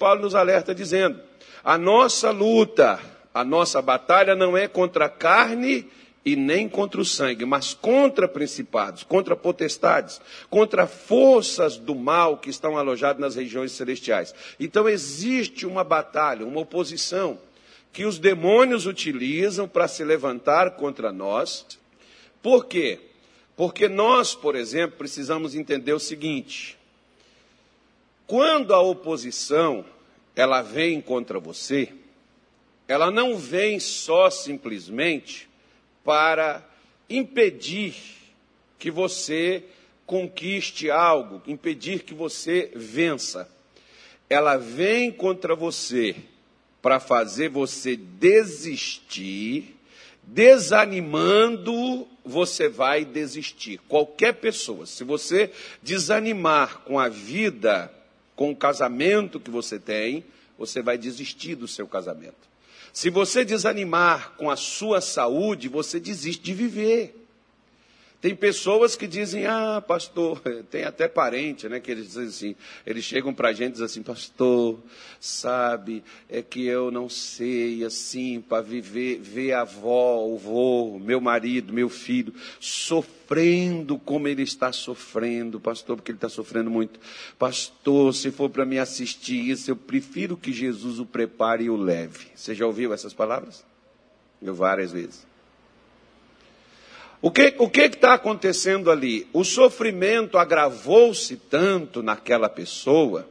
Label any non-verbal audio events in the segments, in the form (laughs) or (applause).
Paulo nos alerta dizendo: a nossa luta, a nossa batalha não é contra a carne e nem contra o sangue, mas contra principados, contra potestades, contra forças do mal que estão alojadas nas regiões celestiais. Então existe uma batalha, uma oposição que os demônios utilizam para se levantar contra nós. Por quê? Porque nós, por exemplo, precisamos entender o seguinte: quando a oposição ela vem contra você, ela não vem só simplesmente para impedir que você conquiste algo, impedir que você vença. Ela vem contra você para fazer você desistir, desanimando, você vai desistir. Qualquer pessoa, se você desanimar com a vida, com o casamento que você tem, você vai desistir do seu casamento. Se você desanimar com a sua saúde, você desiste de viver. Tem pessoas que dizem, ah, pastor, (laughs) tem até parente, né, que eles dizem assim, eles chegam para a gente e dizem assim, pastor, sabe, é que eu não sei, assim, para viver, ver a avó, o vô, meu marido, meu filho, sofrendo como ele está sofrendo, pastor, porque ele está sofrendo muito. Pastor, se for para me assistir isso, eu prefiro que Jesus o prepare e o leve. Você já ouviu essas palavras? Eu várias vezes. O que o está acontecendo ali? O sofrimento agravou-se tanto naquela pessoa,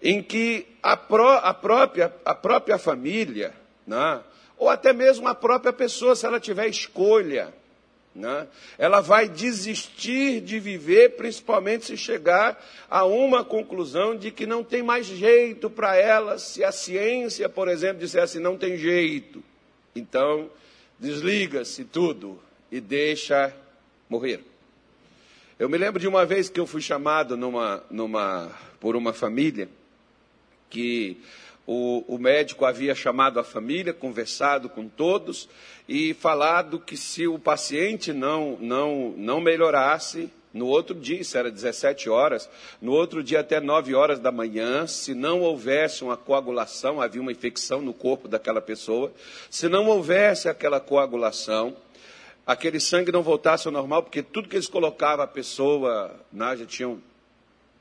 em que a, pró, a, própria, a própria família, né, ou até mesmo a própria pessoa, se ela tiver escolha, né, ela vai desistir de viver, principalmente se chegar a uma conclusão de que não tem mais jeito para ela, se a ciência, por exemplo, disser assim, não tem jeito. Então, desliga-se tudo e deixa morrer. Eu me lembro de uma vez que eu fui chamado numa, numa, por uma família que o, o, médico havia chamado a família, conversado com todos e falado que se o paciente não, não, não melhorasse, no outro dia, isso era 17 horas, no outro dia até 9 horas da manhã, se não houvesse uma coagulação, havia uma infecção no corpo daquela pessoa, se não houvesse aquela coagulação, aquele sangue não voltasse ao normal, porque tudo que eles colocavam a pessoa, né, já tinham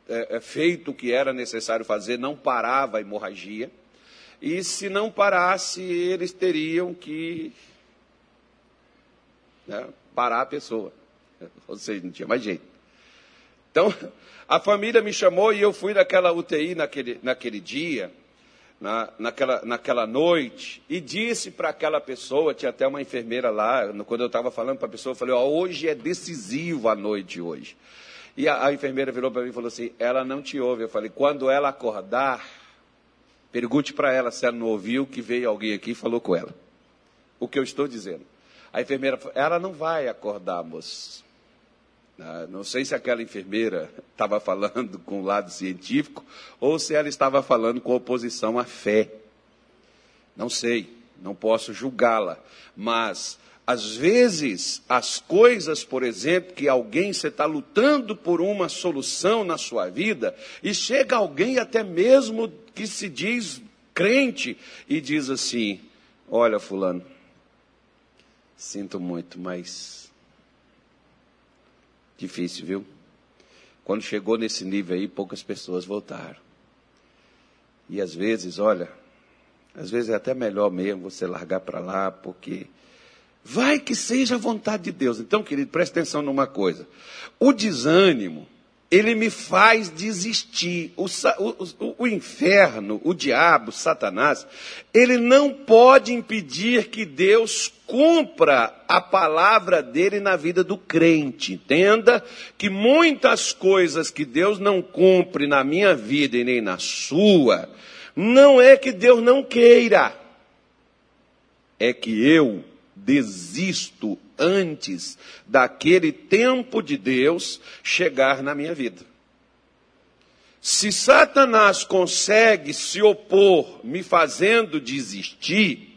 é, é, feito o que era necessário fazer, não parava a hemorragia. E se não parasse, eles teriam que né, parar a pessoa. (laughs) Ou seja, não tinha mais jeito. Então, (laughs) a família me chamou e eu fui naquela UTI naquele, naquele dia na, naquela, naquela noite e disse para aquela pessoa, tinha até uma enfermeira lá, quando eu estava falando para a pessoa, eu falei, ó, hoje é decisivo a noite hoje. E a, a enfermeira virou para mim e falou assim, ela não te ouve. Eu falei, quando ela acordar, pergunte para ela se ela não ouviu que veio alguém aqui e falou com ela. O que eu estou dizendo. A enfermeira falou, ela não vai acordar, moço. Ah, não sei se aquela enfermeira estava falando com o lado científico ou se ela estava falando com oposição à fé. Não sei, não posso julgá-la. Mas, às vezes, as coisas, por exemplo, que alguém, você está lutando por uma solução na sua vida, e chega alguém até mesmo que se diz crente e diz assim: Olha, Fulano, sinto muito, mas Difícil, viu? Quando chegou nesse nível aí, poucas pessoas voltaram. E às vezes, olha, às vezes é até melhor mesmo você largar para lá, porque vai que seja a vontade de Deus. Então, querido, preste atenção numa coisa. O desânimo, ele me faz desistir. O, o, o, inferno, o diabo, Satanás, ele não pode impedir que Deus cumpra a palavra dele na vida do crente. Entenda que muitas coisas que Deus não cumpre na minha vida e nem na sua, não é que Deus não queira, é que eu desisto antes daquele tempo de Deus chegar na minha vida. Se Satanás consegue se opor, me fazendo desistir,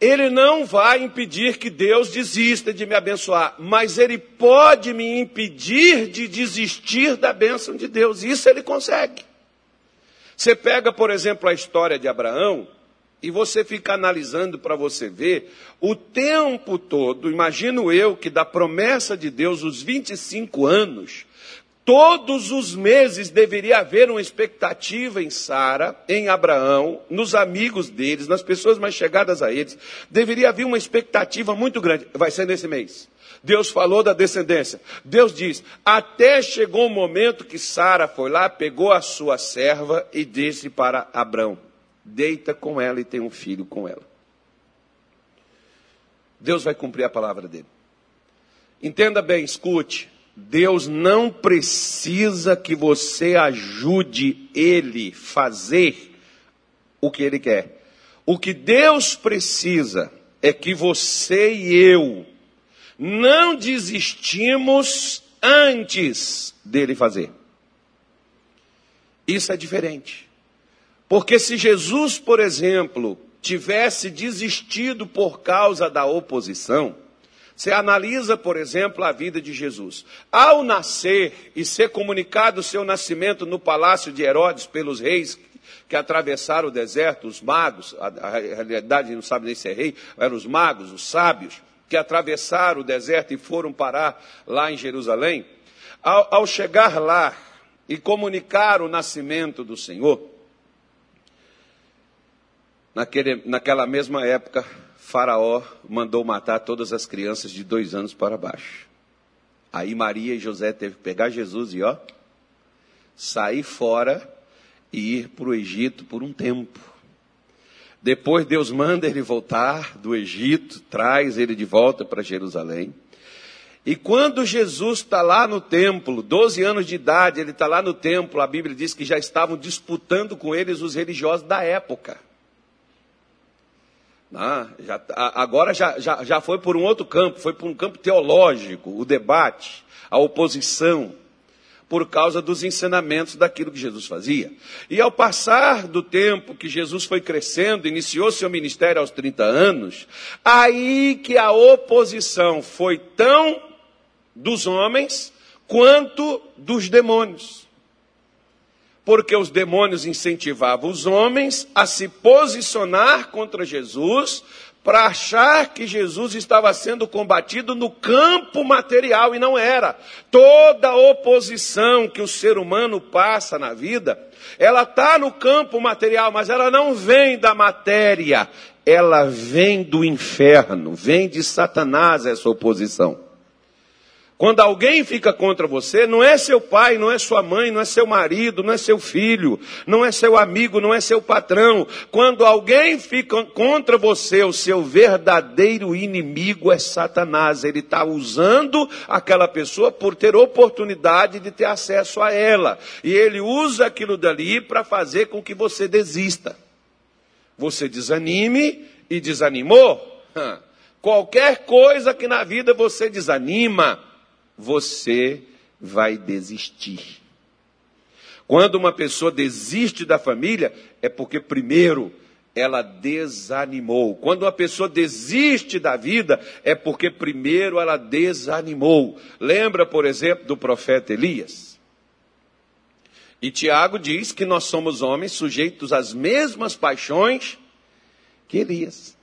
ele não vai impedir que Deus desista de me abençoar, mas ele pode me impedir de desistir da bênção de Deus. Isso ele consegue. Você pega, por exemplo, a história de Abraão e você fica analisando para você ver o tempo todo, imagino eu que da promessa de Deus, os 25 anos, Todos os meses deveria haver uma expectativa em Sara, em Abraão, nos amigos deles, nas pessoas mais chegadas a eles. Deveria haver uma expectativa muito grande. Vai ser nesse mês. Deus falou da descendência. Deus diz: até chegou o momento que Sara foi lá, pegou a sua serva e disse para Abraão: deita com ela e tem um filho com ela. Deus vai cumprir a palavra dele. Entenda bem, escute. Deus não precisa que você ajude Ele fazer o que Ele quer. O que Deus precisa é que você e eu não desistimos antes dele fazer. Isso é diferente. Porque se Jesus, por exemplo, tivesse desistido por causa da oposição, você analisa, por exemplo, a vida de Jesus. Ao nascer e ser comunicado o seu nascimento no palácio de Herodes pelos reis que atravessaram o deserto, os magos, a, a realidade não sabe nem se é rei, eram os magos, os sábios, que atravessaram o deserto e foram parar lá em Jerusalém. Ao, ao chegar lá e comunicar o nascimento do Senhor, naquele, naquela mesma época, Faraó mandou matar todas as crianças de dois anos para baixo. Aí Maria e José teve que pegar Jesus e ó, sair fora e ir para o Egito por um tempo. Depois Deus manda ele voltar do Egito, traz ele de volta para Jerusalém. E quando Jesus está lá no templo, 12 anos de idade, ele está lá no templo, a Bíblia diz que já estavam disputando com eles os religiosos da época. Ah, já, agora já, já, já foi por um outro campo, foi por um campo teológico, o debate, a oposição, por causa dos ensinamentos daquilo que Jesus fazia. E ao passar do tempo que Jesus foi crescendo, iniciou seu ministério aos 30 anos, aí que a oposição foi tão dos homens quanto dos demônios porque os demônios incentivavam os homens a se posicionar contra Jesus, para achar que Jesus estava sendo combatido no campo material, e não era. Toda oposição que o ser humano passa na vida, ela está no campo material, mas ela não vem da matéria, ela vem do inferno, vem de Satanás essa oposição. Quando alguém fica contra você, não é seu pai, não é sua mãe, não é seu marido, não é seu filho, não é seu amigo, não é seu patrão. Quando alguém fica contra você, o seu verdadeiro inimigo é Satanás. Ele está usando aquela pessoa por ter oportunidade de ter acesso a ela. E ele usa aquilo dali para fazer com que você desista. Você desanime e desanimou. Qualquer coisa que na vida você desanima, você vai desistir. Quando uma pessoa desiste da família, é porque primeiro ela desanimou. Quando uma pessoa desiste da vida, é porque primeiro ela desanimou. Lembra, por exemplo, do profeta Elias? E Tiago diz que nós somos homens sujeitos às mesmas paixões que Elias.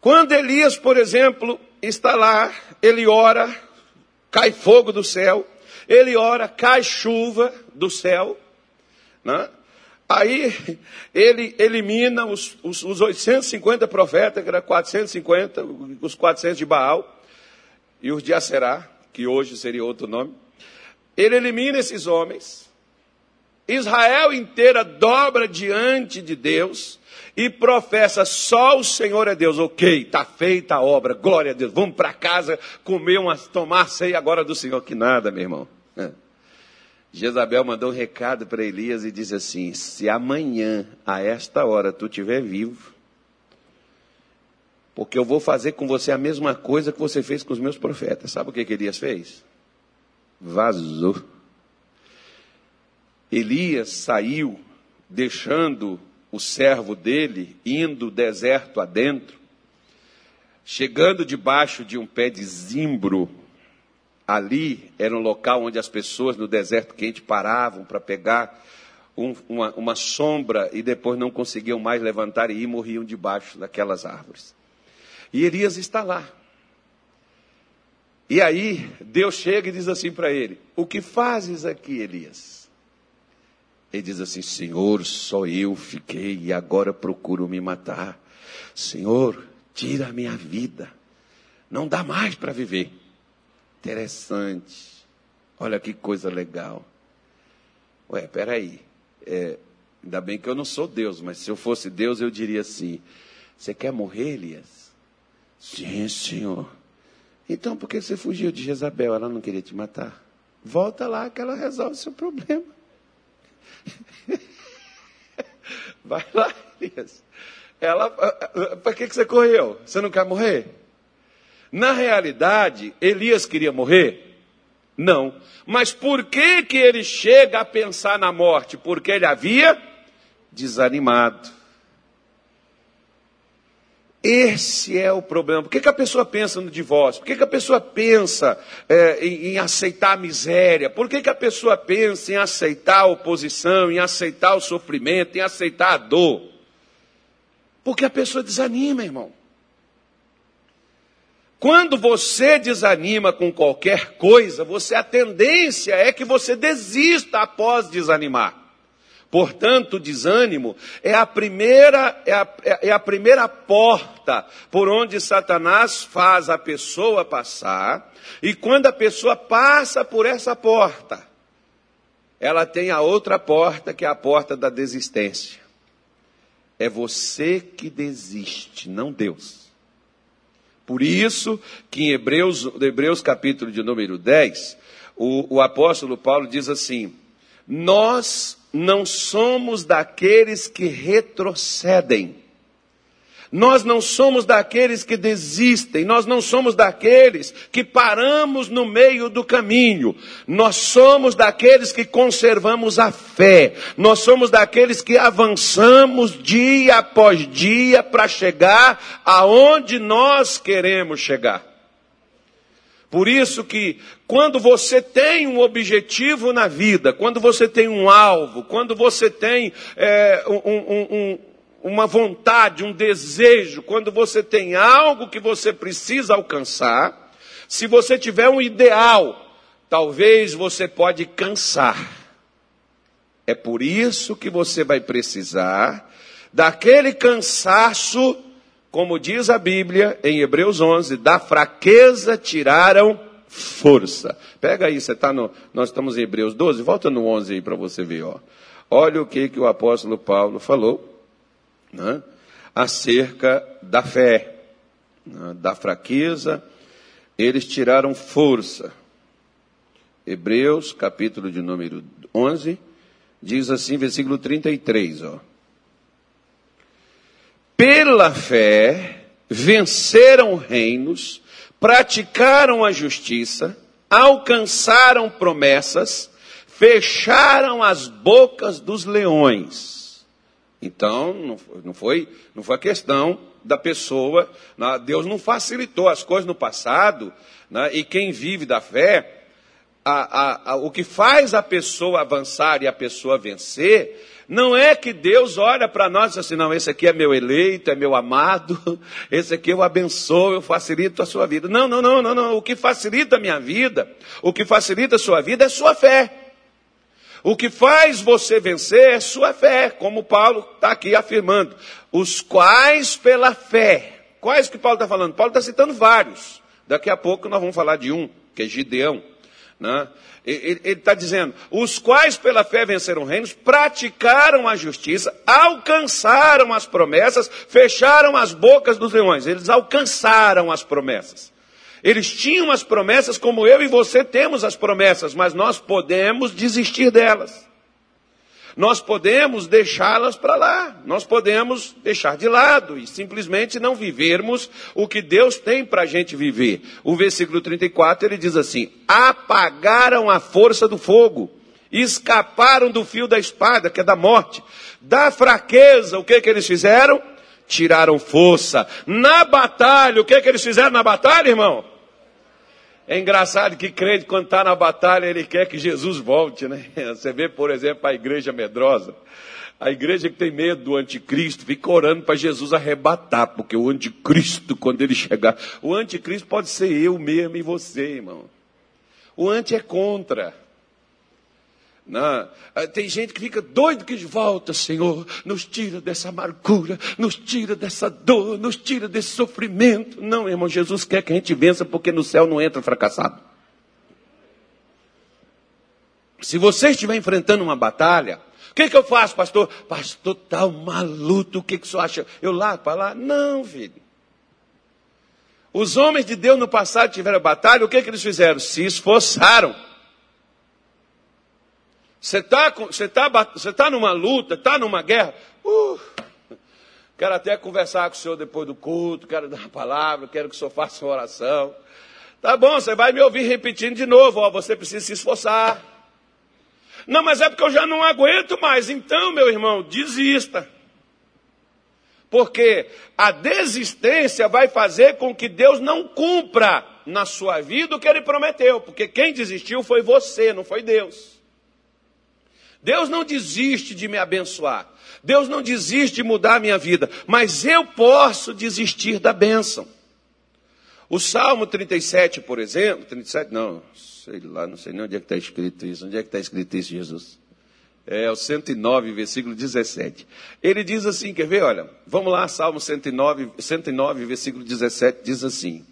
Quando Elias, por exemplo, está lá, ele ora, cai fogo do céu, ele ora, cai chuva do céu, né? Aí ele elimina os, os, os 850 profetas, que era 450, os 400 de Baal, e os de Aserá, que hoje seria outro nome. Ele elimina esses homens. Israel inteira dobra diante de Deus e professa só o Senhor é Deus. Ok, está feita a obra, glória a Deus. Vamos para casa comer uma, tomar ceia agora do Senhor. Que nada, meu irmão. É. Jezabel mandou um recado para Elias e disse assim: Se amanhã, a esta hora, tu estiver vivo, porque eu vou fazer com você a mesma coisa que você fez com os meus profetas. Sabe o que, que Elias fez? Vazou. Elias saiu, deixando o servo dele, indo deserto adentro, chegando debaixo de um pé de zimbro, ali era um local onde as pessoas no deserto quente paravam para pegar um, uma, uma sombra e depois não conseguiam mais levantar e ir, morriam debaixo daquelas árvores. E Elias está lá. E aí, Deus chega e diz assim para ele: O que fazes aqui, Elias? Ele diz assim: Senhor, só eu fiquei e agora procuro me matar. Senhor, tira a minha vida. Não dá mais para viver. Interessante. Olha que coisa legal. Ué, peraí. É, ainda bem que eu não sou Deus, mas se eu fosse Deus, eu diria assim: Você quer morrer, Elias? Sim, senhor. Então por que você fugiu de Jezabel? Ela não queria te matar. Volta lá que ela resolve o seu problema. (laughs) Vai lá, Elias. Ela, para que, que você correu? Você não quer morrer? Na realidade, Elias queria morrer? Não. Mas por que, que ele chega a pensar na morte? Porque ele havia desanimado. Esse é o problema. Por que, que a pessoa pensa no divórcio? Por que, que a pessoa pensa é, em, em, aceitar a miséria? Por que, que a pessoa pensa em aceitar a oposição, em aceitar o sofrimento, em aceitar a dor? Porque a pessoa desanima, irmão. Quando você desanima com qualquer coisa, você a tendência é que você desista após desanimar. Portanto, o desânimo é a primeira é a, é a primeira porta por onde Satanás faz a pessoa passar, e quando a pessoa passa por essa porta, ela tem a outra porta que é a porta da desistência. É você que desiste, não Deus. Por isso que em Hebreus, Hebreus capítulo de número 10, o, o apóstolo Paulo diz assim: Nós não somos daqueles que retrocedem nós não somos daqueles que desistem, nós não somos daqueles que paramos no meio do caminho. Nós somos daqueles que conservamos a fé. Nós somos daqueles que avançamos dia após dia para chegar aonde nós queremos chegar. Por isso que quando você tem um objetivo na vida, quando você tem um alvo, quando você tem é, um, um, um uma vontade, um desejo, quando você tem algo que você precisa alcançar, se você tiver um ideal, talvez você pode cansar. É por isso que você vai precisar daquele cansaço, como diz a Bíblia em Hebreus 11, da fraqueza tiraram força. Pega aí, você está no, nós estamos em Hebreus 12, volta no 11 aí para você ver, ó. Olha o que, que o apóstolo Paulo falou né, acerca da fé, né, da fraqueza, eles tiraram força. Hebreus, capítulo de número 11, diz assim, versículo 33, ó. Pela fé, venceram reinos, praticaram a justiça, alcançaram promessas, fecharam as bocas dos leões. Então, não foi, não foi a questão da pessoa, né? Deus não facilitou as coisas no passado, né? e quem vive da fé, a, a, a, o que faz a pessoa avançar e a pessoa vencer, não é que Deus olha para nós e diz assim, não, esse aqui é meu eleito, é meu amado, (laughs) esse aqui eu abençoo, eu facilito a sua vida. Não, não, não, não, não. O que facilita a minha vida, o que facilita a sua vida é sua fé. O que faz você vencer é sua fé, como Paulo está aqui afirmando. Os quais pela fé. Quais que Paulo está falando? Paulo está citando vários. Daqui a pouco nós vamos falar de um, que é Gideão. Né? Ele está dizendo: os quais pela fé venceram reinos, praticaram a justiça, alcançaram as promessas, fecharam as bocas dos leões. Eles alcançaram as promessas. Eles tinham as promessas como eu e você temos as promessas, mas nós podemos desistir delas. Nós podemos deixá-las para lá, nós podemos deixar de lado e simplesmente não vivermos o que Deus tem para a gente viver. O versículo 34 ele diz assim: apagaram a força do fogo, escaparam do fio da espada, que é da morte, da fraqueza, o que, que eles fizeram? Tiraram força. Na batalha, o que, que eles fizeram na batalha, irmão? É engraçado que crente, quando está na batalha, ele quer que Jesus volte, né? (laughs) Você vê, por exemplo, a igreja medrosa. A igreja que tem medo do anticristo fica orando para Jesus arrebatar, porque o anticristo, quando ele chegar, o anticristo pode ser eu mesmo e você, irmão. O anti é contra. Não. Ah, tem gente que fica doido que volta, Senhor, nos tira dessa amargura, nos tira dessa dor, nos tira desse sofrimento. Não, irmão, Jesus quer que a gente vença porque no céu não entra fracassado. Se você estiver enfrentando uma batalha, o que, que eu faço, pastor? Pastor, tá uma luta, o que, que o senhor acha? Eu lá para lá? Não, filho. Os homens de Deus no passado tiveram batalha, o que, que eles fizeram? Se esforçaram. Você está você tá, você tá numa luta, está numa guerra. Uh, quero até conversar com o senhor depois do culto, quero dar uma palavra, quero que o senhor faça uma oração. Tá bom, você vai me ouvir repetindo de novo, ó, você precisa se esforçar. Não, mas é porque eu já não aguento mais. Então, meu irmão, desista. Porque a desistência vai fazer com que Deus não cumpra na sua vida o que ele prometeu. Porque quem desistiu foi você, não foi Deus. Deus não desiste de me abençoar. Deus não desiste de mudar a minha vida. Mas eu posso desistir da bênção. O Salmo 37, por exemplo, 37, não, sei lá, não sei nem onde é que está escrito isso. Onde é que está escrito isso, Jesus? É o 109, versículo 17. Ele diz assim, quer ver? Olha, vamos lá, Salmo 109, 109, versículo 17, diz assim.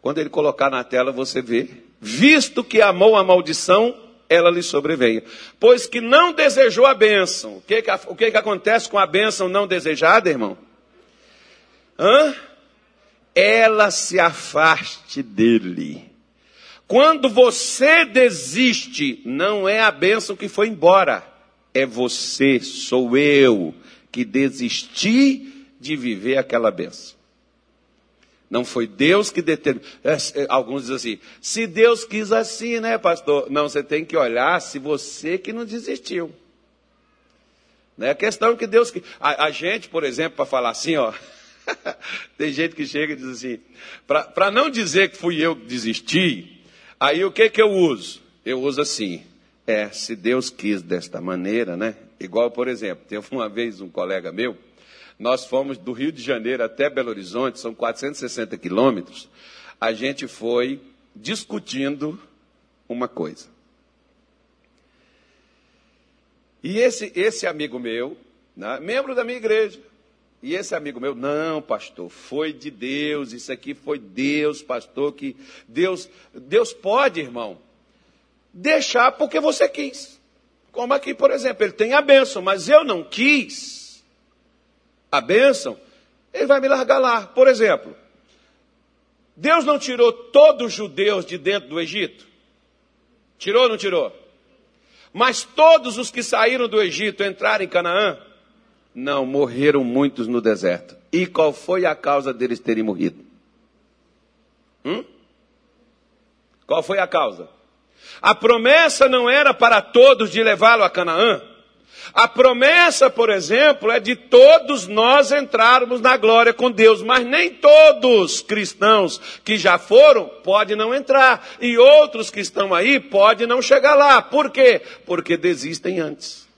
Quando ele colocar na tela, você vê. Visto que amou a maldição, ela lhe sobreveio. Pois que não desejou a bênção. O que, que, o que, que acontece com a bênção não desejada, irmão? Hã? Ela se afaste dele. Quando você desiste, não é a bênção que foi embora, é você, sou eu, que desisti de viver aquela bênção. Não foi Deus que determinou. É, é, alguns dizem assim: se Deus quis assim, né, pastor? Não, você tem que olhar se você que não desistiu. Não é a questão que Deus. A, a gente, por exemplo, para falar assim, ó. (laughs) tem gente que chega e diz assim: para não dizer que fui eu que desisti, aí o que, que eu uso? Eu uso assim: é, se Deus quis desta maneira, né? Igual, por exemplo, teve uma vez um colega meu nós fomos do Rio de Janeiro até Belo Horizonte, são 460 quilômetros. A gente foi discutindo uma coisa. E esse, esse amigo meu, né, membro da minha igreja, e esse amigo meu, não, pastor, foi de Deus, isso aqui foi Deus, pastor, que Deus, Deus pode, irmão, deixar porque você quis. Como aqui, por exemplo, ele tem a bênção, mas eu não quis a bênção, ele vai me largar lá. Por exemplo, Deus não tirou todos os judeus de dentro do Egito? Tirou ou não tirou? Mas todos os que saíram do Egito entraram em Canaã? Não, morreram muitos no deserto. E qual foi a causa deles terem morrido? Hum? Qual foi a causa? A promessa não era para todos de levá-lo a Canaã. A promessa, por exemplo, é de todos nós entrarmos na glória com Deus, mas nem todos cristãos que já foram podem não entrar, e outros que estão aí podem não chegar lá. Por quê? Porque desistem antes.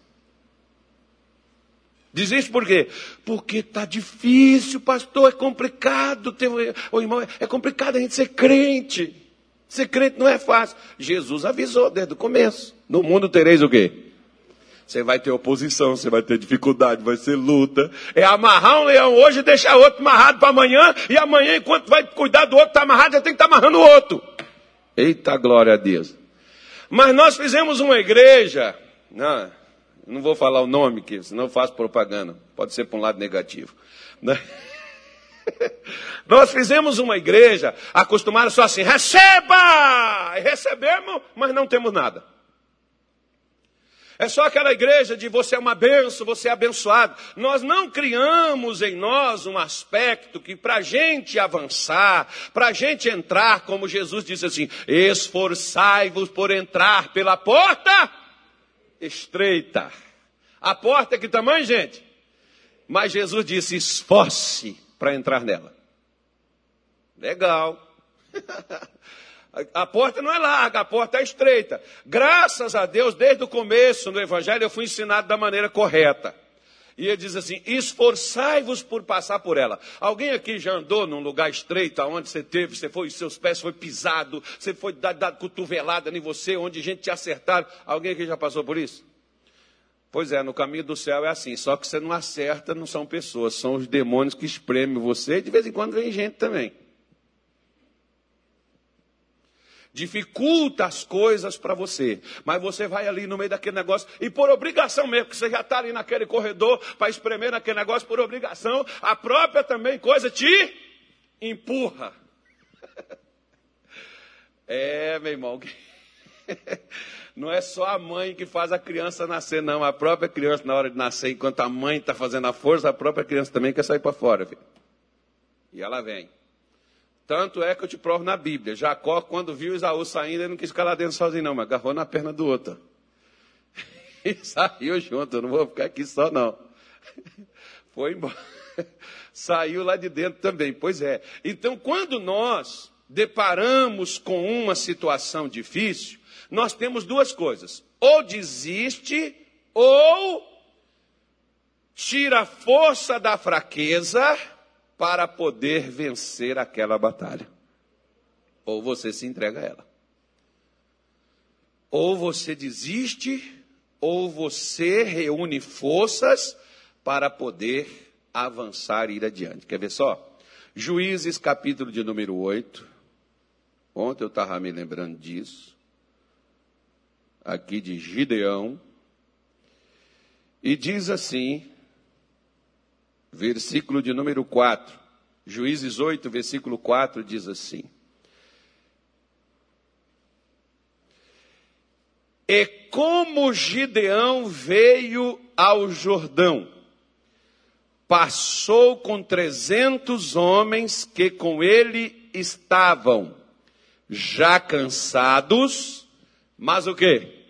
Desiste por quê? Porque está difícil, pastor, é complicado. Ter, irmão, é complicado a gente ser crente. Ser crente não é fácil. Jesus avisou desde o começo. No mundo tereis o quê? Você vai ter oposição, você vai ter dificuldade, vai ser luta. É amarrar um leão hoje e deixar outro amarrado para amanhã, e amanhã, enquanto vai cuidar do outro, está amarrado, já tem que estar tá amarrando o outro. Eita glória a Deus. Mas nós fizemos uma igreja, não, não vou falar o nome, que senão eu faço propaganda. Pode ser para um lado negativo. Né? (laughs) Nós fizemos uma igreja acostumada só assim, receba! E recebemos, mas não temos nada. É só aquela igreja de você é uma benção, você é abençoado. Nós não criamos em nós um aspecto que para a gente avançar, para a gente entrar, como Jesus disse assim, esforçai-vos por entrar pela porta estreita. A porta é que tamanho, gente? Mas Jesus disse, esforce para entrar nela. Legal. (laughs) A porta não é larga, a porta é estreita. Graças a Deus, desde o começo do Evangelho, eu fui ensinado da maneira correta. E ele diz assim: esforçai-vos por passar por ela. Alguém aqui já andou num lugar estreito, onde você teve, você foi, seus pés foi pisado, você foi dado, dado cotovelada em você, onde gente te acertaram. Alguém aqui já passou por isso? Pois é, no caminho do céu é assim, só que você não acerta, não são pessoas, são os demônios que espremem você, e de vez em quando vem gente também. Dificulta as coisas para você. Mas você vai ali no meio daquele negócio e por obrigação mesmo, que você já está ali naquele corredor para espremer naquele negócio por obrigação, a própria também coisa te empurra. (laughs) É, meu irmão. (laughs) Não é só a mãe que faz a criança nascer, não. A própria criança, na hora de nascer, enquanto a mãe está fazendo a força, a própria criança também quer sair para fora. Filho. E ela vem. Tanto é que eu te provo na Bíblia. Jacó, quando viu Isaú saindo, ele não quis ficar lá dentro sozinho, não, mas agarrou na perna do outro. (laughs) E saiu junto, eu não vou ficar aqui só, não. (laughs) Foi embora. (laughs) Saiu lá de dentro também, pois é. Então, quando nós deparamos com uma situação difícil, nós temos duas coisas: ou desiste, ou tira a força da fraqueza para poder vencer aquela batalha. Ou você se entrega a ela. Ou você desiste, ou você reúne forças para poder avançar e ir adiante. Quer ver só? Juízes, capítulo de número 8. Ontem eu estava me lembrando disso. Aqui de Gideão. E diz assim, versículo de número 4. Juízes 8, versículo 4 diz assim: E como Gideão veio ao Jordão, passou com trezentos homens que com ele estavam, já cansados, mas o quê?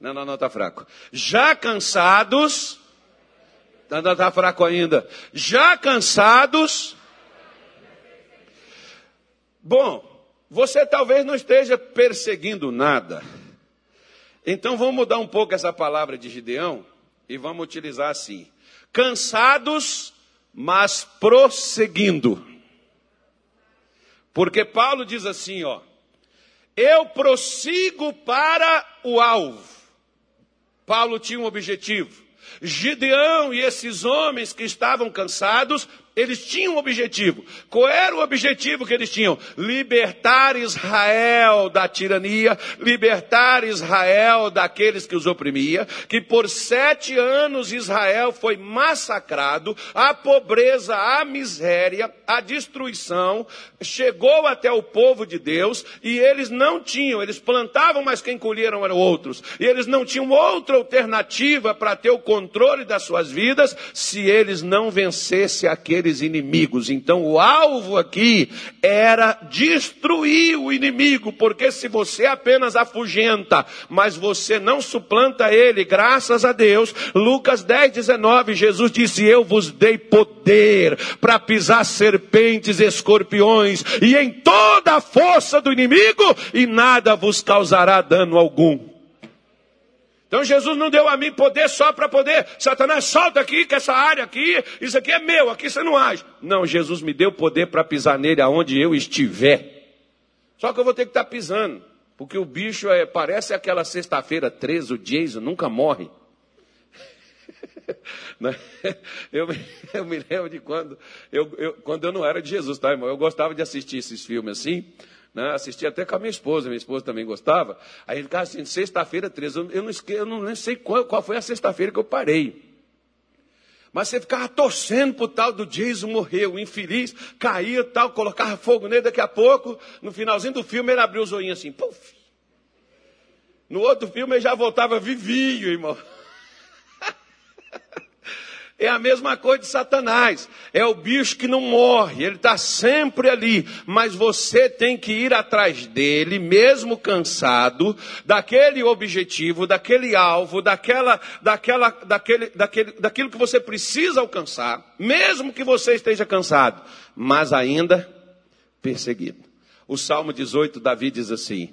Não, não, não, está fraco. Já cansados, Ainda está fraco ainda. Já cansados. Bom, você talvez não esteja perseguindo nada. Então vamos mudar um pouco essa palavra de Gideão e vamos utilizar assim: cansados, mas prosseguindo. Porque Paulo diz assim, ó: Eu prossigo para o alvo. Paulo tinha um objetivo. Gideão e esses homens que estavam cansados eles tinham um objetivo. Qual era o objetivo que eles tinham? Libertar Israel da tirania, libertar Israel daqueles que os oprimia, que por sete anos Israel foi massacrado, a pobreza, a miséria, a destruição chegou até o povo de Deus e eles não tinham, eles plantavam, mas quem colheram eram outros. E eles não tinham outra alternativa para ter o controle das suas vidas se eles não vencessem aquele inimigos. Então o alvo aqui era destruir o inimigo, porque se você apenas afugenta, mas você não suplanta ele, graças a Deus, Lucas 10, 19, Jesus disse: Eu vos dei poder para pisar serpentes, escorpiões e em toda a força do inimigo, e nada vos causará dano algum. Então Jesus não deu a mim poder só para poder, Satanás, solta aqui, que essa área aqui, isso aqui é meu, aqui você não age. Não, Jesus me deu poder para pisar nele aonde eu estiver. Só que eu vou ter que estar tá pisando, porque o bicho é, parece aquela sexta-feira 13, o Jason nunca morre. (laughs) Né? eu, eu, me lembro de quando eu, eu, quando eu não era de Jesus, tá, irmão? Eu gostava de assistir esses filmes assim né? Assisti até com a minha esposa, minha esposa também gostava. Aí ele ficava assim, sexta-feira 13, eu, não, eu não sei qual, qual foi a sexta-feira que eu parei. Mas você ficava torcendo para o tal do Jason morrer, o infeliz, caía tal, colocava fogo nele, daqui a pouco, no finalzinho do filme, ele abriu o zoinho assim, puf. No outro filme ele já voltava vivinho, irmão. É a mesma coisa de Satanás. É o bicho que não morre, ele está sempre ali. Mas você tem que ir atrás dele, mesmo cansado, daquele objetivo, daquele alvo, daquela, daquela, daquele, daquele, daquilo que você precisa alcançar, mesmo que você esteja cansado, mas ainda perseguido. o Salmo 18, Davi diz assim: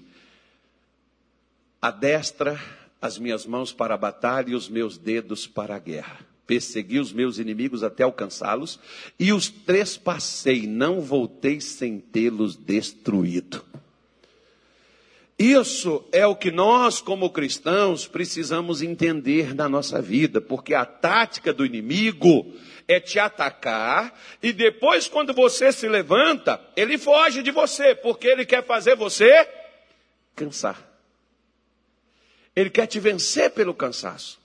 Adestra as minhas mãos para a batalha e os meus dedos para a guerra. Persegui os meus inimigos até alcançá-los e os trespassei, não voltei sem tê-los destruído. Isso é o que nós, como cristãos, precisamos entender na nossa vida, porque a tática do inimigo é te atacar e depois, quando você se levanta, ele foge de você, porque ele quer fazer você cansar. Ele quer te vencer pelo cansaço.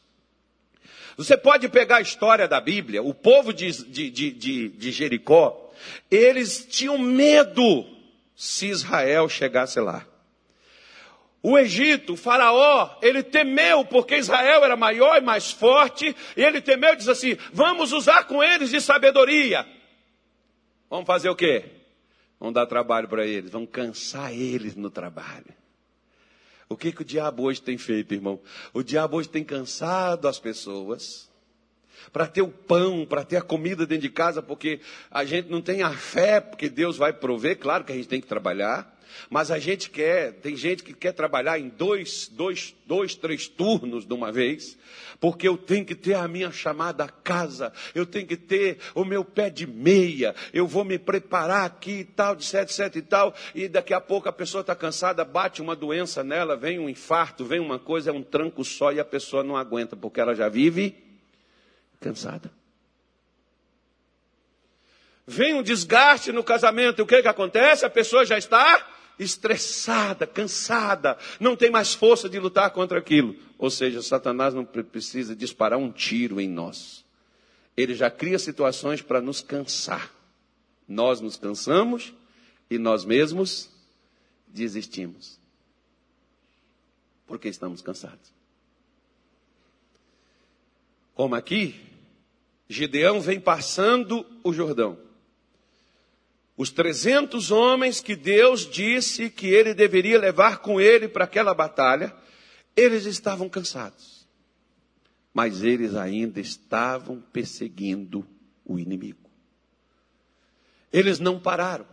Você pode pegar a história da Bíblia, o povo de, de, de, de Jericó, eles tinham medo se Israel chegasse lá. O Egito, o Faraó, ele temeu porque Israel era maior e mais forte, e ele temeu e disse assim: vamos usar com eles de sabedoria. Vamos fazer o quê? Vamos dar trabalho para eles, vamos cansar eles no trabalho. O que, que o diabo hoje tem feito, irmão? O diabo hoje tem cansado as pessoas para ter o pão, para ter a comida dentro de casa, porque a gente não tem a fé, porque Deus vai prover, claro que a gente tem que trabalhar. Mas a gente quer, tem gente que quer trabalhar em dois, dois, dois, três turnos de uma vez, porque eu tenho que ter a minha chamada casa, eu tenho que ter o meu pé de meia, eu vou me preparar aqui e tal, de sete, sete e tal, e daqui a pouco a pessoa está cansada, bate uma doença nela, vem um infarto, vem uma coisa, é um tranco só e a pessoa não aguenta, porque ela já vive cansada. Vem um desgaste no casamento, o que, que acontece? A pessoa já está estressada, cansada, não tem mais força de lutar contra aquilo. Ou seja, Satanás não precisa disparar um tiro em nós. Ele já cria situações para nos cansar. Nós nos cansamos e nós mesmos desistimos. Porque estamos cansados. Como aqui, Gideão vem passando o Jordão. Os 300 homens que Deus disse que ele deveria levar com ele para aquela batalha, eles estavam cansados. Mas eles ainda estavam perseguindo o inimigo. Eles não pararam.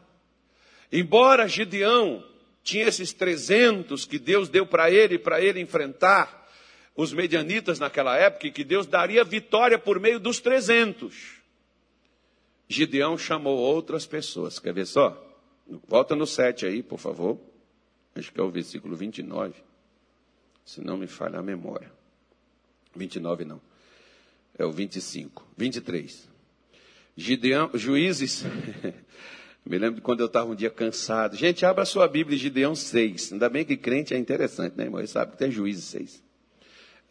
Embora Gideão tinha esses 300 que Deus deu para ele, para ele enfrentar os medianitas naquela época, e que Deus daria vitória por meio dos 300. Gideão chamou outras pessoas. Quer ver só? Volta no 7 aí, por favor. Acho que é o versículo 29. Se não me falha a memória. 29 não. É o 25. 23. Gideão, juízes. (laughs) me lembro de quando eu estava um dia cansado. Gente, abra sua Bíblia, Gideão 6. Ainda bem que crente é interessante, né, irmão? Ele sabe que tem juízes 6.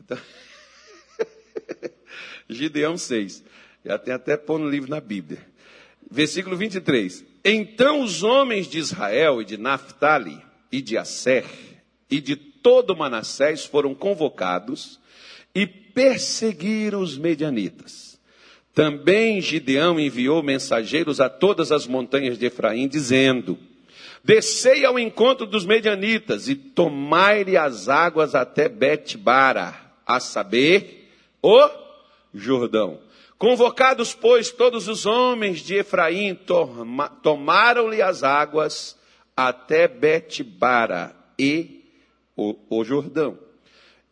Então... (laughs) Gideão 6. Já tem até pôr no livro na Bíblia. Versículo 23. Então os homens de Israel e de Naphtali e de Asser e de todo Manassés foram convocados e perseguiram os medianitas. Também Gideão enviou mensageiros a todas as montanhas de Efraim, dizendo: Descei ao encontro dos medianitas e tomai-lhe as águas até Betbara, a saber, o Jordão. Convocados, pois, todos os homens de Efraim, tomaram-lhe as águas até Betbara e o, o Jordão.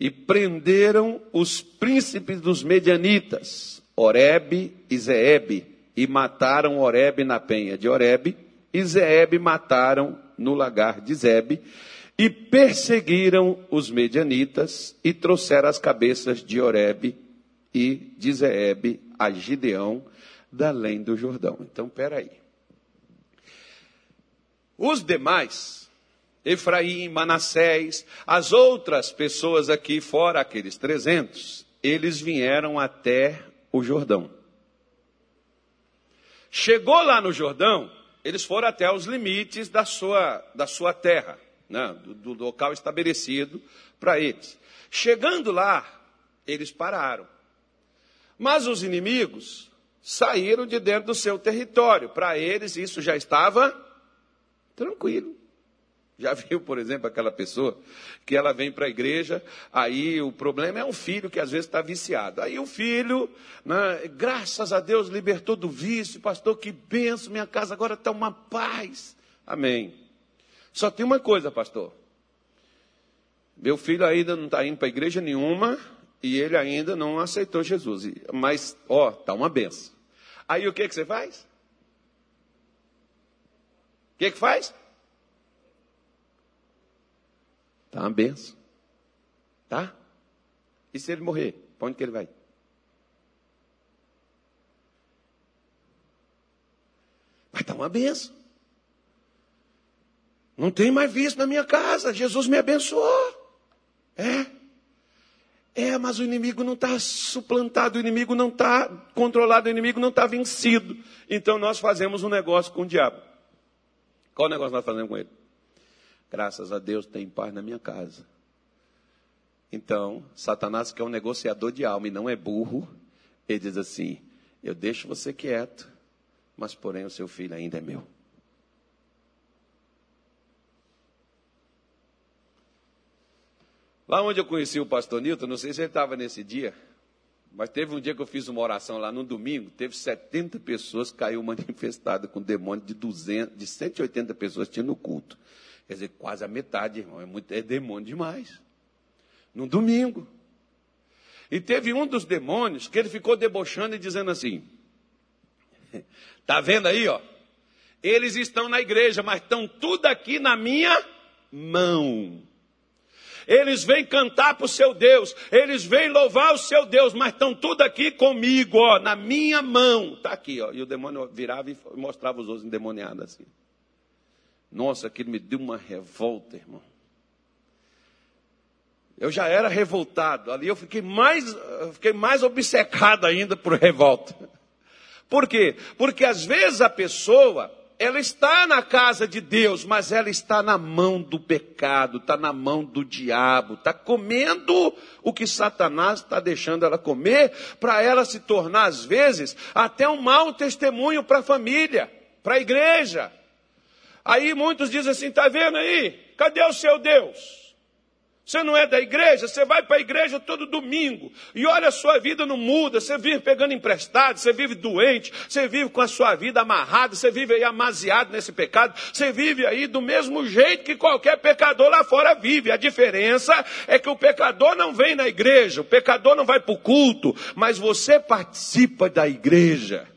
E prenderam os príncipes dos medianitas, Oreb e Zeeb, e mataram Oreb na penha de Oreb, e Zeeb mataram no lagar de Zeb, e perseguiram os medianitas, e trouxeram as cabeças de Oreb e de Zeeb a Gideão da além do Jordão. Então, peraí. Os demais, Efraim, Manassés, as outras pessoas aqui, fora aqueles 300, eles vieram até o Jordão. Chegou lá no Jordão, eles foram até os limites da sua, da sua terra, né, do, do local estabelecido para eles. Chegando lá, eles pararam. Mas os inimigos saíram de dentro do seu território. Para eles, isso já estava tranquilo. Já (laughs) viu, por exemplo, aquela pessoa que ela vem para a igreja, aí o problema é um filho que às vezes está viciado. Aí o filho, né, graças a Deus, libertou do vício, pastor, que benção, minha casa agora está uma paz. Amém. Só tem uma coisa, pastor. Meu filho ainda não está indo para igreja nenhuma e ele ainda não aceitou Jesus. Mas, ó, tá uma benção. Aí o que, que você faz? O que, que faz? Tá uma benção. Tá? E se ele morrer? Para onde que ele vai? Vai estar uma benção. Não tem mais visto na minha casa. Jesus me abençoou. É. É, mas o inimigo não está suplantado, o inimigo não está controlado, o inimigo não está vencido. Então nós fazemos um negócio com o diabo. Qual negócio nós fazemos com ele? Graças a Deus tem paz na minha casa. Então, Satanás, que é um negociador de alma e não é burro, ele diz assim: Eu deixo você quieto, mas porém o seu filho ainda é meu. Lá onde eu conheci o pastor Newton, não sei se ele estava nesse dia, mas teve um dia que eu fiz uma oração lá no domingo, teve 70 pessoas que caiu manifestadas com demônio de 200, de 180 pessoas tinha no culto. Quer dizer, quase a metade, irmão, é, muito, é demônio demais. No domingo. E teve um dos demônios que ele ficou debochando e dizendo assim: (laughs) Tá vendo aí, ó? Eles estão na igreja, mas estão tudo aqui na minha mão. Eles vêm cantar para o seu Deus, eles vêm louvar o seu Deus, mas estão tudo aqui comigo, ó, na minha mão. Está aqui, ó. E o demônio virava e mostrava os outros endemoniados assim. Nossa, aquilo me deu uma revolta, irmão. Eu já era revoltado. Ali eu fiquei mais, eu fiquei mais obcecado ainda por revolta. Por quê? Porque às vezes a pessoa ela está na casa de Deus, mas ela está na mão do pecado, está na mão do diabo, está comendo o que Satanás está deixando ela comer, para ela se tornar, às vezes, até um mau testemunho para a família, para a igreja. Aí muitos dizem assim: está vendo aí? Cadê o seu Deus? Você não é da igreja, você vai para a igreja todo domingo. E olha, a sua vida não muda. Você vive pegando emprestado, você vive doente, você vive com a sua vida amarrada, você vive aí amaziado nesse pecado. Você vive aí do mesmo jeito que qualquer pecador lá fora vive. A diferença é que o pecador não vem na igreja, o pecador não vai para o culto, mas você participa da igreja.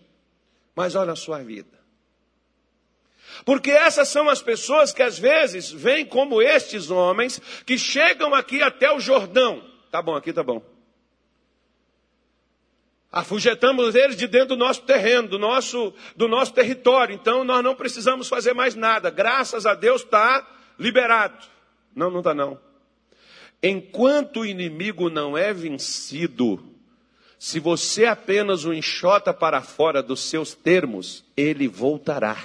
Mas olha a sua vida. Porque essas são as pessoas que às vezes vêm como estes homens que chegam aqui até o Jordão. Tá bom, aqui tá bom. Afugetamos eles de dentro do nosso terreno, do nosso, do nosso território. Então nós não precisamos fazer mais nada. Graças a Deus está liberado. Não, não está não. Enquanto o inimigo não é vencido, se você apenas o enxota para fora dos seus termos, ele voltará.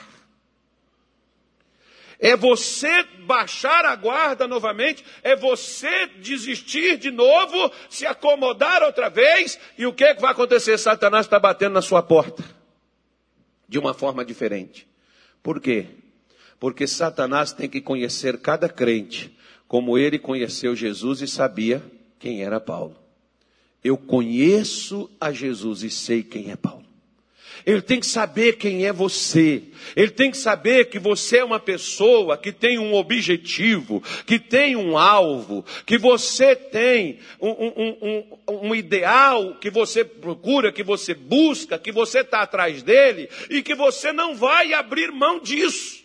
É você baixar a guarda novamente, é você desistir de novo, se acomodar outra vez, e o que, é que vai acontecer? Satanás está batendo na sua porta. De uma forma diferente. Por quê? Porque Satanás tem que conhecer cada crente, como ele conheceu Jesus e sabia quem era Paulo. Eu conheço a Jesus e sei quem é Paulo. Ele tem que saber quem é você. Ele tem que saber que você é uma pessoa que tem um objetivo, que tem um alvo, que você tem um, um, um, um ideal que você procura, que você busca, que você está atrás dele e que você não vai abrir mão disso.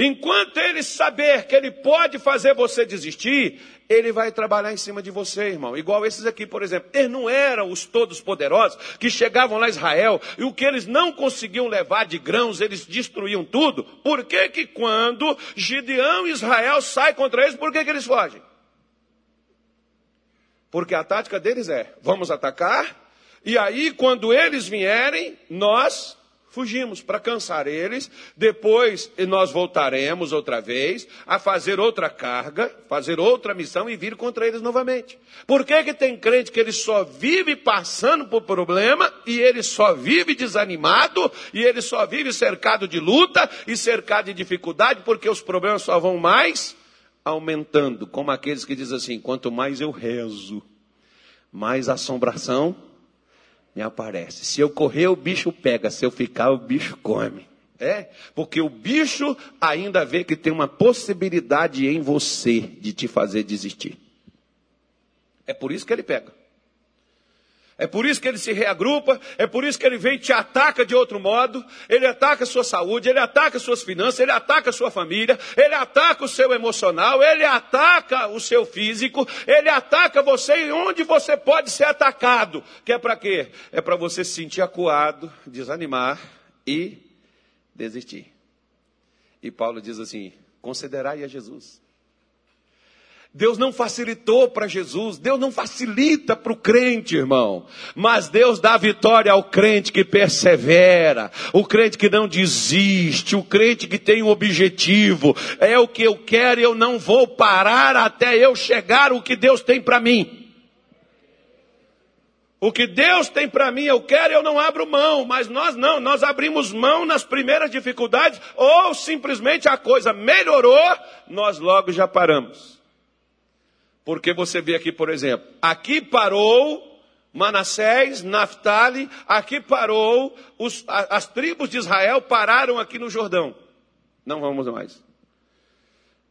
Enquanto ele saber que ele pode fazer você desistir, ele vai trabalhar em cima de você, irmão. Igual esses aqui, por exemplo. Eles não eram os todos poderosos que chegavam lá a Israel e o que eles não conseguiam levar de grãos, eles destruíam tudo. Por que que quando Gideão e Israel saem contra eles, por que que eles fogem? Porque a tática deles é, vamos atacar, e aí quando eles vierem, nós Fugimos para cansar eles, depois nós voltaremos outra vez a fazer outra carga, fazer outra missão e vir contra eles novamente. Por que, que tem crente que ele só vive passando por problema e ele só vive desanimado e ele só vive cercado de luta e cercado de dificuldade porque os problemas só vão mais aumentando, como aqueles que dizem assim: quanto mais eu rezo, mais assombração me aparece. Se eu correr, o bicho pega. Se eu ficar, o bicho come. É, porque o bicho ainda vê que tem uma possibilidade em você de te fazer desistir. É por isso que ele pega. É por isso que ele se reagrupa, é por isso que ele vem e te ataca de outro modo. Ele ataca a sua saúde, ele ataca as suas finanças, ele ataca a sua família, ele ataca o seu emocional, ele ataca o seu físico, ele ataca você e onde você pode ser atacado. Que é para quê? É para você se sentir acuado, desanimar e desistir. E Paulo diz assim: considerai a Jesus. Deus não facilitou para Jesus, Deus não facilita para o crente, irmão. Mas Deus dá vitória ao crente que persevera, o crente que não desiste, o crente que tem um objetivo. É o que eu quero e eu não vou parar até eu chegar o que Deus tem para mim. O que Deus tem para mim, eu quero, eu não abro mão, mas nós não, nós abrimos mão nas primeiras dificuldades, ou simplesmente a coisa melhorou, nós logo já paramos. Porque você vê aqui, por exemplo, aqui parou Manassés, Naphtali, aqui parou, os, as tribos de Israel pararam aqui no Jordão. Não vamos mais.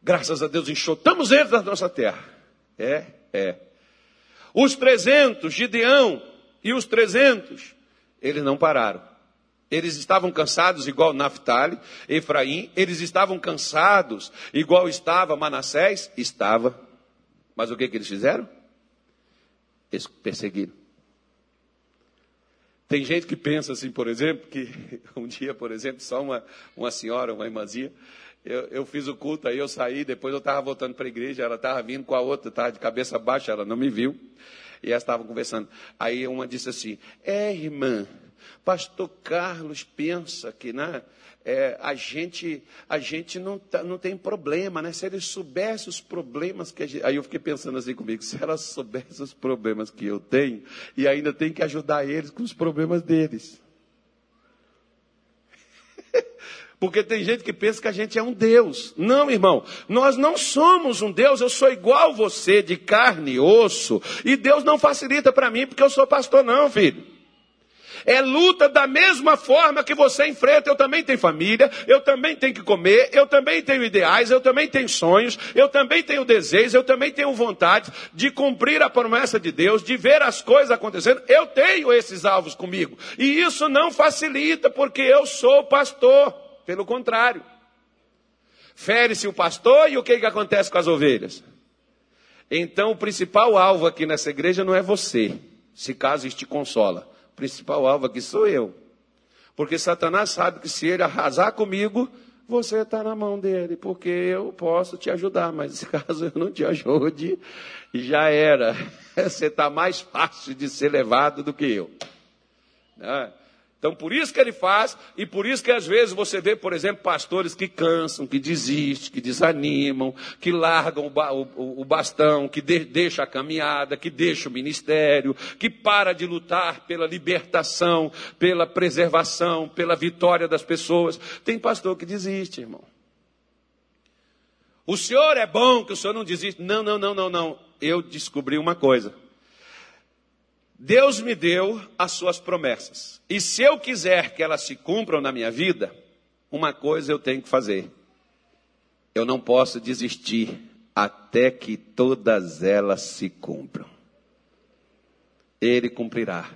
Graças a Deus enxotamos eles da nossa terra. É, é. Os 300, Gideão e os 300, eles não pararam. Eles estavam cansados igual Naphtali, Efraim, eles estavam cansados igual estava Manassés, estava. Mas o que, que eles fizeram? Eles perseguiram. Tem gente que pensa assim, por exemplo, que (laughs) um dia, por exemplo, só uma, uma senhora, uma irmãzinha, eu, eu fiz o culto, aí eu saí, depois eu estava voltando para a igreja, ela estava vindo com a outra, estava de cabeça baixa, ela não me viu. E elas estavam conversando. Aí uma disse assim: É, irmã, pastor Carlos pensa que né, é, a gente, a gente não, tá, não tem problema, né? Se ele soubesse os problemas que a gente. Aí eu fiquei pensando assim comigo: se ela soubesse os problemas que eu tenho, e ainda tem que ajudar eles com os problemas deles. (laughs) Porque tem gente que pensa que a gente é um Deus. Não, irmão, nós não somos um Deus, eu sou igual você, de carne e osso. E Deus não facilita para mim porque eu sou pastor, não, filho. É luta da mesma forma que você enfrenta. Eu também tenho família, eu também tenho que comer, eu também tenho ideais, eu também tenho sonhos, eu também tenho desejos, eu também tenho vontade de cumprir a promessa de Deus, de ver as coisas acontecendo. Eu tenho esses alvos comigo. E isso não facilita porque eu sou pastor. Pelo contrário. Fere-se o pastor e o que, que acontece com as ovelhas? Então, o principal alvo aqui nessa igreja não é você, se caso isso te consola. Principal alvo aqui sou eu. Porque Satanás sabe que se ele arrasar comigo, você está na mão dele, porque eu posso te ajudar, mas (laughs) caso eu não te ajude, já era. (laughs) Você está mais fácil de ser levado do que eu. Então, por isso que ele faz, e por isso que às vezes você vê, por exemplo, pastores que cansam, que desistem, que desanimam, que largam o, bastão, que deixa a caminhada, que deixa o ministério, que para de lutar pela libertação, pela preservação, pela vitória das pessoas. Tem pastor que desiste, irmão. O senhor é bom, que o senhor não desiste. Não, não, não, não, não. Eu descobri uma coisa. Deus me deu as suas promessas. E se eu quiser que elas se cumpram na minha vida, uma coisa eu tenho que fazer. Eu não posso desistir até que todas elas se cumpram. Ele cumprirá,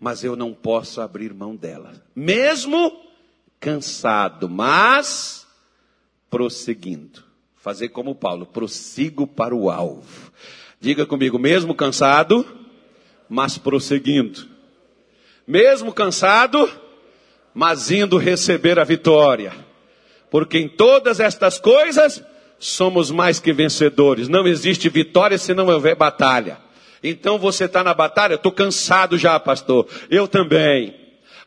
mas eu não posso abrir mão delas, mesmo cansado, mas prosseguindo. Fazer como Paulo, prossigo para o alvo. Diga comigo, mesmo cansado, mas prosseguindo. Mesmo cansado, mas indo receber a vitória. Porque em todas estas coisas somos mais que vencedores. Não existe vitória se não houver batalha. Então você está na batalha, estou cansado já, pastor. Eu também.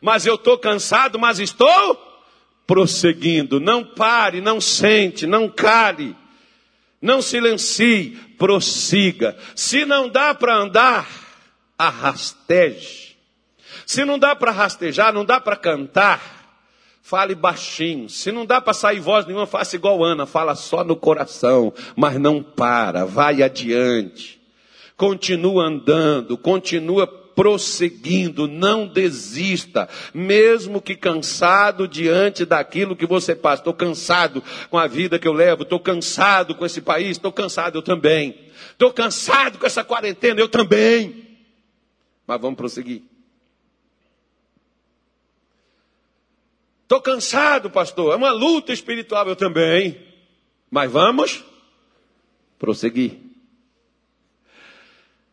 Mas eu estou cansado, mas estou prosseguindo. Não pare, não sente, não cale. Não silencie, prossiga. Se não dá para andar, arrasteje. Se não dá para rastejar, não dá para cantar, fale baixinho. Se não dá para sair voz nenhuma, faça igual Ana, fala só no coração, mas não para, vai adiante. Continua andando, continua prosseguindo, não desista, mesmo que cansado diante daquilo que você passa. Estou cansado com a vida que eu levo, estou cansado com esse país, estou cansado eu também. Estou cansado com essa quarentena, eu também. Mas vamos prosseguir. Estou cansado, pastor. É uma luta espiritual, eu também. Mas vamos prosseguir.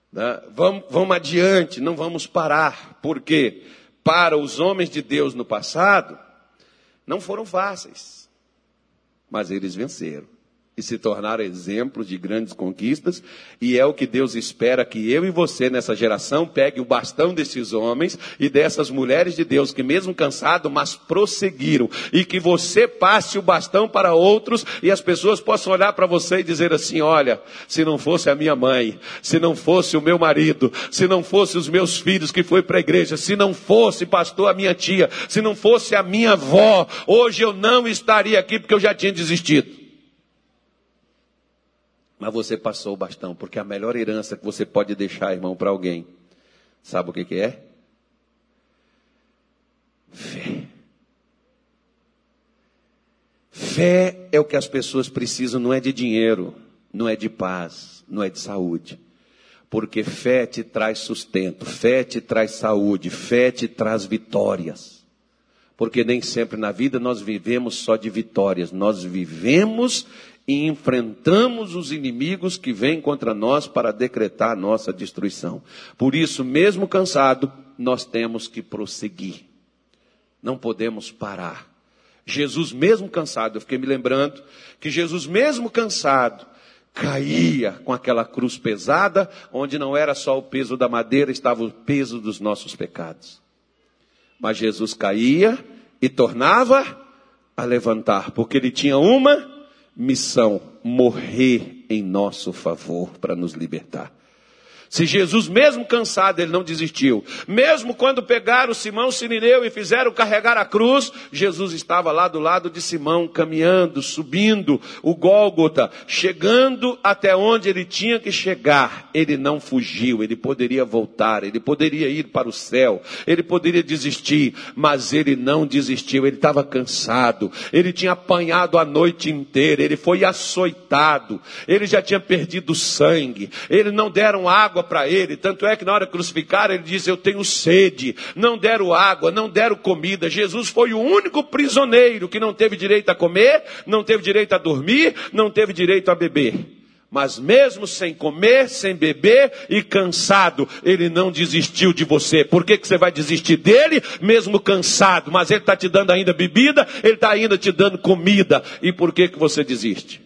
Né? Vamos, vamos adiante, não vamos parar. Porque para os homens de Deus no passado, não foram fáceis. Mas eles venceram e se tornaram exemplos de grandes conquistas, e é o que Deus espera que eu e você nessa geração pegue o bastão desses homens e dessas mulheres de Deus que mesmo cansado, mas prosseguiram, e que você passe o bastão para outros e as pessoas possam olhar para você e dizer assim: "Olha, se não fosse a minha mãe, se não fosse o meu marido, se não fosse os meus filhos que foi para a igreja, se não fosse pastor a minha tia, se não fosse a minha avó, hoje eu não estaria aqui porque eu já tinha desistido." Mas você passou o bastão, porque a melhor herança que você pode deixar, irmão, para alguém, sabe o que, que é? Fé. Fé é o que as pessoas precisam, não é de dinheiro, não é de paz, não é de saúde. Porque fé te traz sustento, fé te traz saúde, fé te traz vitórias. Porque nem sempre na vida nós vivemos só de vitórias, nós vivemos e enfrentamos os inimigos que vêm contra nós para decretar nossa destruição. Por isso, mesmo cansado, nós temos que prosseguir. Não podemos parar. Jesus, mesmo cansado, eu fiquei me lembrando que Jesus, mesmo cansado, caía com aquela cruz pesada, onde não era só o peso da madeira, estava o peso dos nossos pecados. Mas Jesus caía e tornava a levantar, porque ele tinha uma missão morrer em nosso favor para nos libertar. Se Jesus, mesmo cansado, ele não desistiu. Mesmo quando pegaram Simão Sirineu e fizeram carregar a cruz, Jesus estava lá do lado de Simão, caminhando, subindo o Gólgota, chegando até onde ele tinha que chegar. Ele não fugiu, ele poderia voltar, ele poderia ir para o céu, ele poderia desistir, mas ele não desistiu. Ele estava cansado, ele tinha apanhado a noite inteira, ele foi açoitado, ele já tinha perdido sangue, ele não deram água para ele. Tanto é que na hora de crucificar, ele disse: Eu tenho sede. Não deram água, não deram comida. Jesus foi o único prisioneiro que não teve direito a comer, não teve direito a dormir, não teve direito a beber. Mas mesmo sem comer, sem beber e cansado, ele não desistiu de você. Por que, que você vai desistir dele, mesmo cansado? Mas ele está te dando ainda bebida, ele está ainda te dando comida. E por que, que você desiste?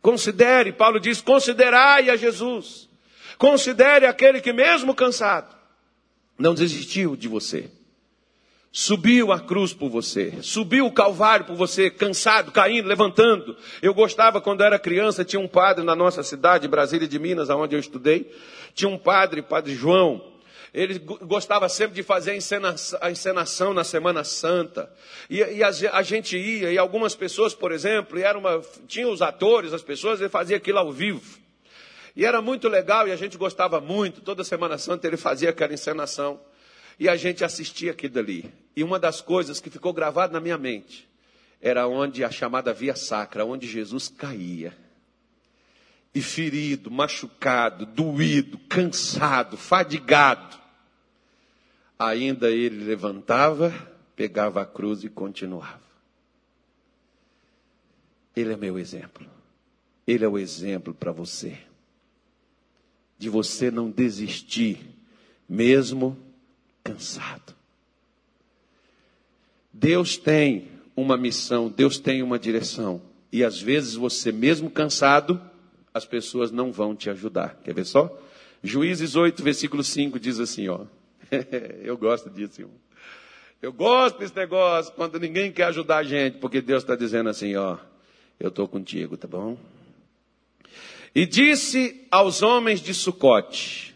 Considere, Paulo diz, considerai a Jesus. Considere aquele que, mesmo cansado, não desistiu de você. Subiu a cruz por você, subiu o Calvário por você, cansado, caindo, levantando. Eu gostava quando era criança, tinha um padre na nossa cidade, Brasília de Minas, onde eu estudei. Tinha um padre, Padre João, ele gostava sempre de fazer a encenação, a encenação na Semana Santa. E, e a, a, gente ia, e algumas pessoas, por exemplo, e era uma, tinha os atores, as pessoas, ele fazia aquilo ao vivo. E era muito legal e a gente gostava muito. Toda Semana Santa ele fazia aquela encenação. E a gente assistia aquilo ali. E uma das coisas que ficou gravada na minha mente era onde a chamada via sacra, onde Jesus caía. E ferido, machucado, doído, cansado, fadigado. Ainda ele levantava, pegava a cruz e continuava. Ele é meu exemplo. Ele é o exemplo para você de você não desistir, mesmo cansado. Deus tem uma missão, Deus tem uma direção. E às vezes você, mesmo cansado, as pessoas não vão te ajudar. Quer ver só? Juízes 8, versículo 5 diz assim: ó. (laughs) Eu gosto disso, irmão. Eu gosto desse negócio quando ninguém quer ajudar a gente, porque Deus está dizendo assim: ó, eu estou contigo, tá bom? E disse aos homens de Sucote: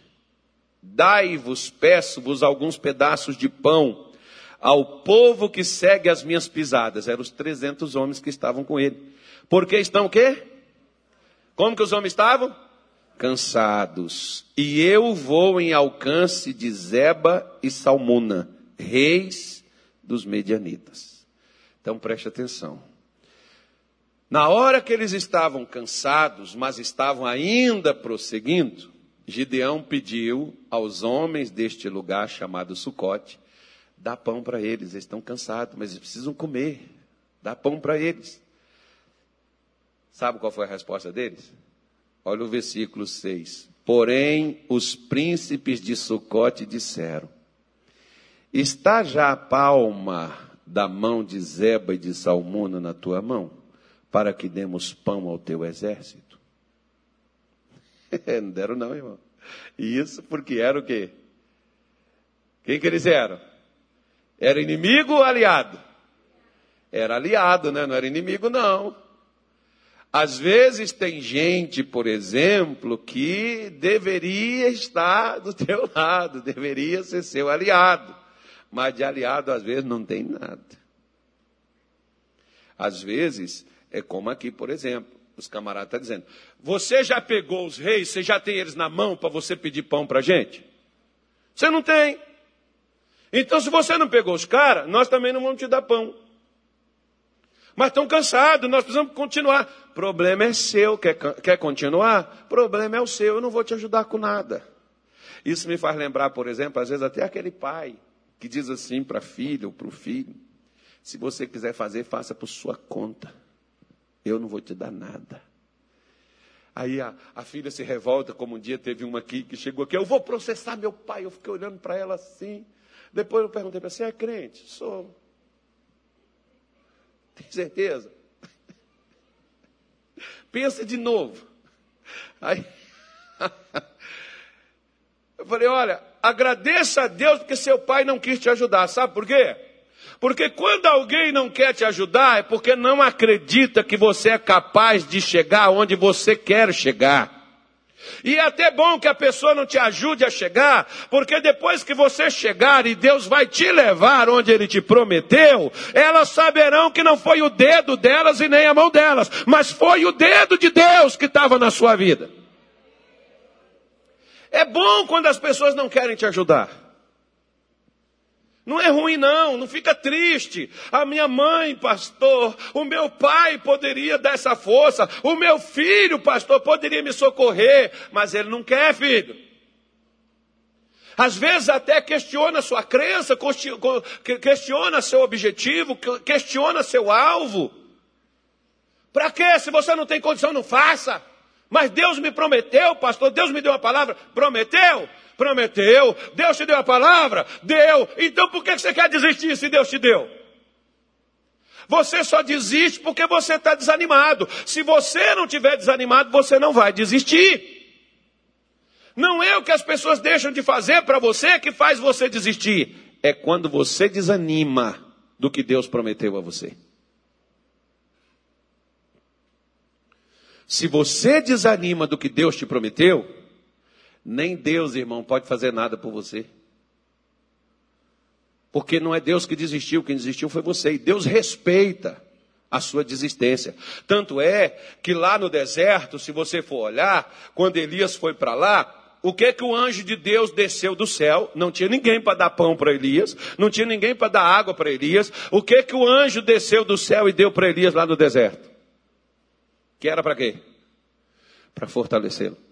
Dai-vos, peço-vos alguns pedaços de pão ao povo que segue as minhas pisadas. Eram os 300 homens que estavam com ele. Porque estão o quê? Como que os homens estavam? cansados, e eu vou em alcance de Zeba e Salmuna, reis dos medianitas. Então preste atenção. Na hora que eles estavam cansados, mas estavam ainda prosseguindo, Gideão pediu aos homens deste lugar chamado Sucote, dá pão para eles, eles estão cansados, mas eles precisam comer, dá pão para eles. Sabe qual foi a resposta deles? Olha o versículo 6. Porém, os príncipes de Sucote disseram: Está já a palma da mão de Zeba e de Salmuna na tua mão, para que demos pão ao teu exército? (laughs) não deram não, irmão. Isso porque era o quê? Quem que eles eram? Era inimigo ou aliado? Era aliado, né? Não era inimigo, não. Às vezes tem gente, por exemplo, que deveria estar do teu (laughs) lado, deveria ser seu aliado, mas de aliado às vezes não tem nada. Às vezes é como aqui, por exemplo, os camaradas estão dizendo: Você já pegou os reis, você já tem eles na mão para você pedir pão para gente? Você não tem. Então, se você não pegou os caras, nós também não vamos te dar pão mas estão cansados, nós precisamos continuar. Problema é seu, quer, quer continuar? Problema é o seu, eu não vou te ajudar com nada. Isso me faz lembrar, por exemplo, às vezes até aquele pai que diz assim para a filha ou para o filho: se você quiser fazer, faça por sua conta, eu não vou te dar nada. Aí a, a, filha se revolta, como um dia teve uma aqui que chegou aqui, eu vou processar meu pai. Eu fiquei olhando para ela assim. Depois eu perguntei para ela, você é crente? Sou. Tem certeza? (laughs) Pensa de novo. Aí, (laughs) eu falei: olha, agradeça a Deus porque seu pai não quis te ajudar. Sabe por quê? Porque quando alguém não quer te ajudar, é porque não acredita que você é capaz de chegar onde você quer chegar. E é até bom que a pessoa não te ajude a chegar, porque depois que você chegar e Deus vai te levar onde Ele te prometeu, elas saberão que não foi o dedo delas e nem a mão delas, mas foi o dedo de Deus que estava na sua vida. É bom quando as pessoas não querem te ajudar. Não é ruim, não, não fica triste. A minha mãe, pastor, o meu pai poderia dar essa força, o meu filho, pastor, poderia me socorrer, mas ele não quer, filho. Às vezes até questiona sua crença, questiona seu objetivo, questiona seu alvo. Para quê? Se você não tem condição, não faça. Mas Deus me prometeu, pastor, Deus me deu uma palavra. Prometeu? Prometeu. Deus te deu a palavra? Deu. Então por que você quer desistir se Deus te deu? Você só desiste porque você está desanimado. Se você não tiver desanimado, você não vai desistir. Não é o que as pessoas deixam de fazer para você que faz você desistir. É quando você desanima do que Deus prometeu a você. Se você desanima do que Deus te prometeu, nem Deus, irmão, pode fazer nada por você. Porque não é Deus que desistiu, quem desistiu foi você. E Deus respeita a sua desistência. Tanto é que lá no deserto, se você for olhar, quando Elias foi para lá, o que que o anjo de Deus desceu do céu? Não tinha ninguém para dar pão para Elias, não tinha ninguém para dar água para Elias. O que que o anjo desceu do céu e deu para Elias lá no deserto? Que era para quê? Para fortalecê-lo.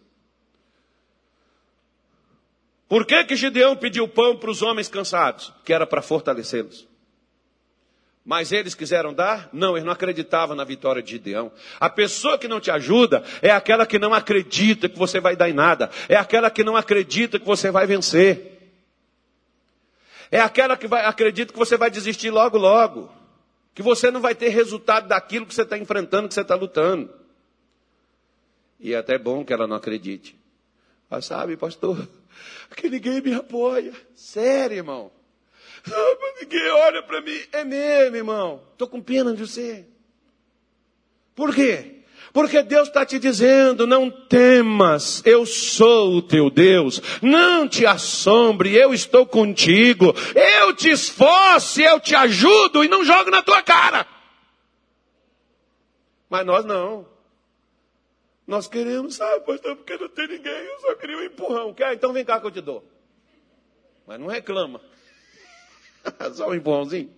Por que, que Gideão pediu pão para os homens cansados? Que era para fortalecê-los. Mas eles quiseram dar? Não, eles não acreditavam na vitória de Gideão. A pessoa que não te ajuda é aquela que não acredita que você vai dar em nada. É aquela que não acredita que você vai vencer. É aquela que vai, acredita que você vai desistir logo, logo. Que você não vai ter resultado daquilo que você está enfrentando, que você está lutando. E é até bom que ela não acredite. Mas sabe, pastor, que ninguém me apoia. Sério, irmão. Ah, ninguém olha para mim. É mesmo, irmão. Estou com pena de você. Por quê? Porque Deus está te dizendo: não temas, eu sou o teu Deus, não te assombre, eu estou contigo, eu te esforço, eu te ajudo e não jogo na tua cara. Mas nós não. Nós queremos, sabe, pastor, porque não tem ninguém, eu só queria um empurrão. Quer? Então vem cá que eu te dou. Mas não reclama. (laughs) só um empurrãozinho.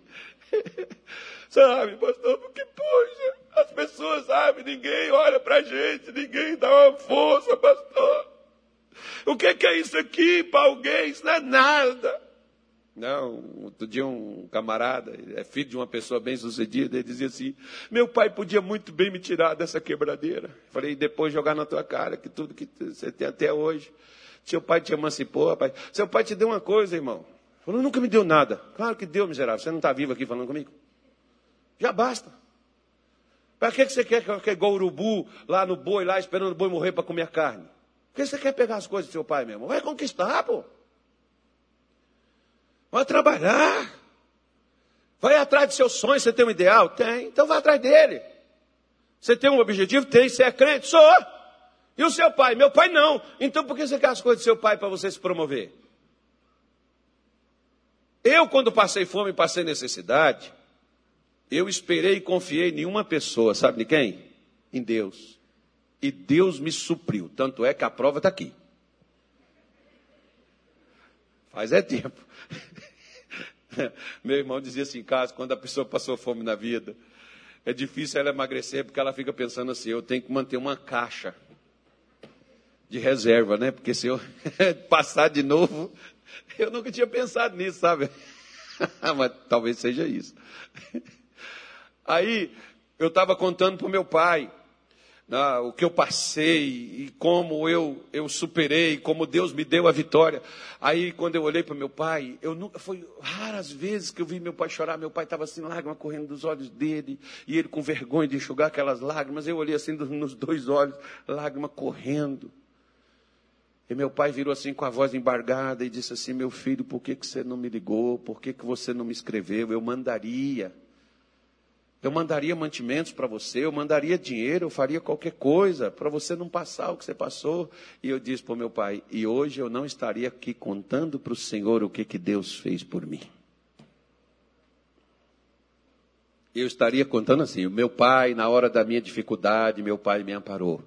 (laughs) sabe, pastor, porque, poxa, as pessoas, sabe, ninguém olha pra gente, ninguém dá uma força, pastor. O que, que é isso aqui para alguém? Isso não é nada. Não, outro dia um camarada, é filho de uma pessoa bem sucedida, ele dizia assim: Meu pai podia muito bem me tirar dessa quebradeira. Falei, e depois jogar na tua cara que tudo que você tem até hoje. Seu pai te emancipou, rapaz. Seu pai te deu uma coisa, irmão. Falou, nunca me deu nada. Claro que deu, miserável. Você não está vivo aqui falando comigo? Já basta. Para que você quer que é igual urubu lá no boi, lá esperando o boi morrer para comer carne? Por que você quer pegar as coisas do seu pai mesmo? Vai conquistar, pô. Vai trabalhar. Vai atrás de seus sonhos. Você tem um ideal? Tem. Então vai atrás dele. Você tem um objetivo? Tem. Você é crente? Sou. E o seu pai? Meu pai não. Então por que você quer as coisas do seu pai para você se promover? Eu, quando passei fome passei necessidade, eu esperei e confiei em uma pessoa, sabe de quem? Em Deus. E Deus me supriu. Tanto é que a prova está aqui. Faz é tempo. (laughs) Meu irmão dizia assim, caso quando a pessoa passou fome na vida, é difícil ela emagrecer porque ela fica pensando assim, eu tenho que manter uma caixa de reserva, né? Porque se eu (laughs) passar de novo, eu nunca tinha pensado nisso, sabe? (laughs) Mas talvez seja isso. Aí eu estava contando para o meu pai né, o que eu passei e como eu, eu superei, como Deus me deu a vitória. Aí quando eu olhei para meu pai, eu nunca foi raras vezes que eu vi meu pai chorar. Meu pai estava assim, lágrima correndo dos olhos dele, e ele com vergonha de enxugar aquelas lágrimas. Eu olhei assim nos dois olhos, lágrima correndo. E meu pai virou assim com a voz embargada e disse assim: Meu filho, por que, que você não me ligou? Por que, que você não me escreveu? Eu mandaria. Eu mandaria mantimentos para você, eu mandaria dinheiro, eu faria qualquer coisa para você não passar o que você passou. E eu disse para o meu pai: E hoje eu não estaria aqui contando para o Senhor o que, que Deus fez por mim. Eu estaria contando assim: o meu pai, na hora da minha dificuldade, meu pai me amparou.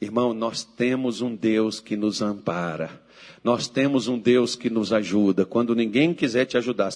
Irmão, nós temos um Deus que nos ampara. Nós temos um Deus que nos ajuda. Quando ninguém quiser te ajudar,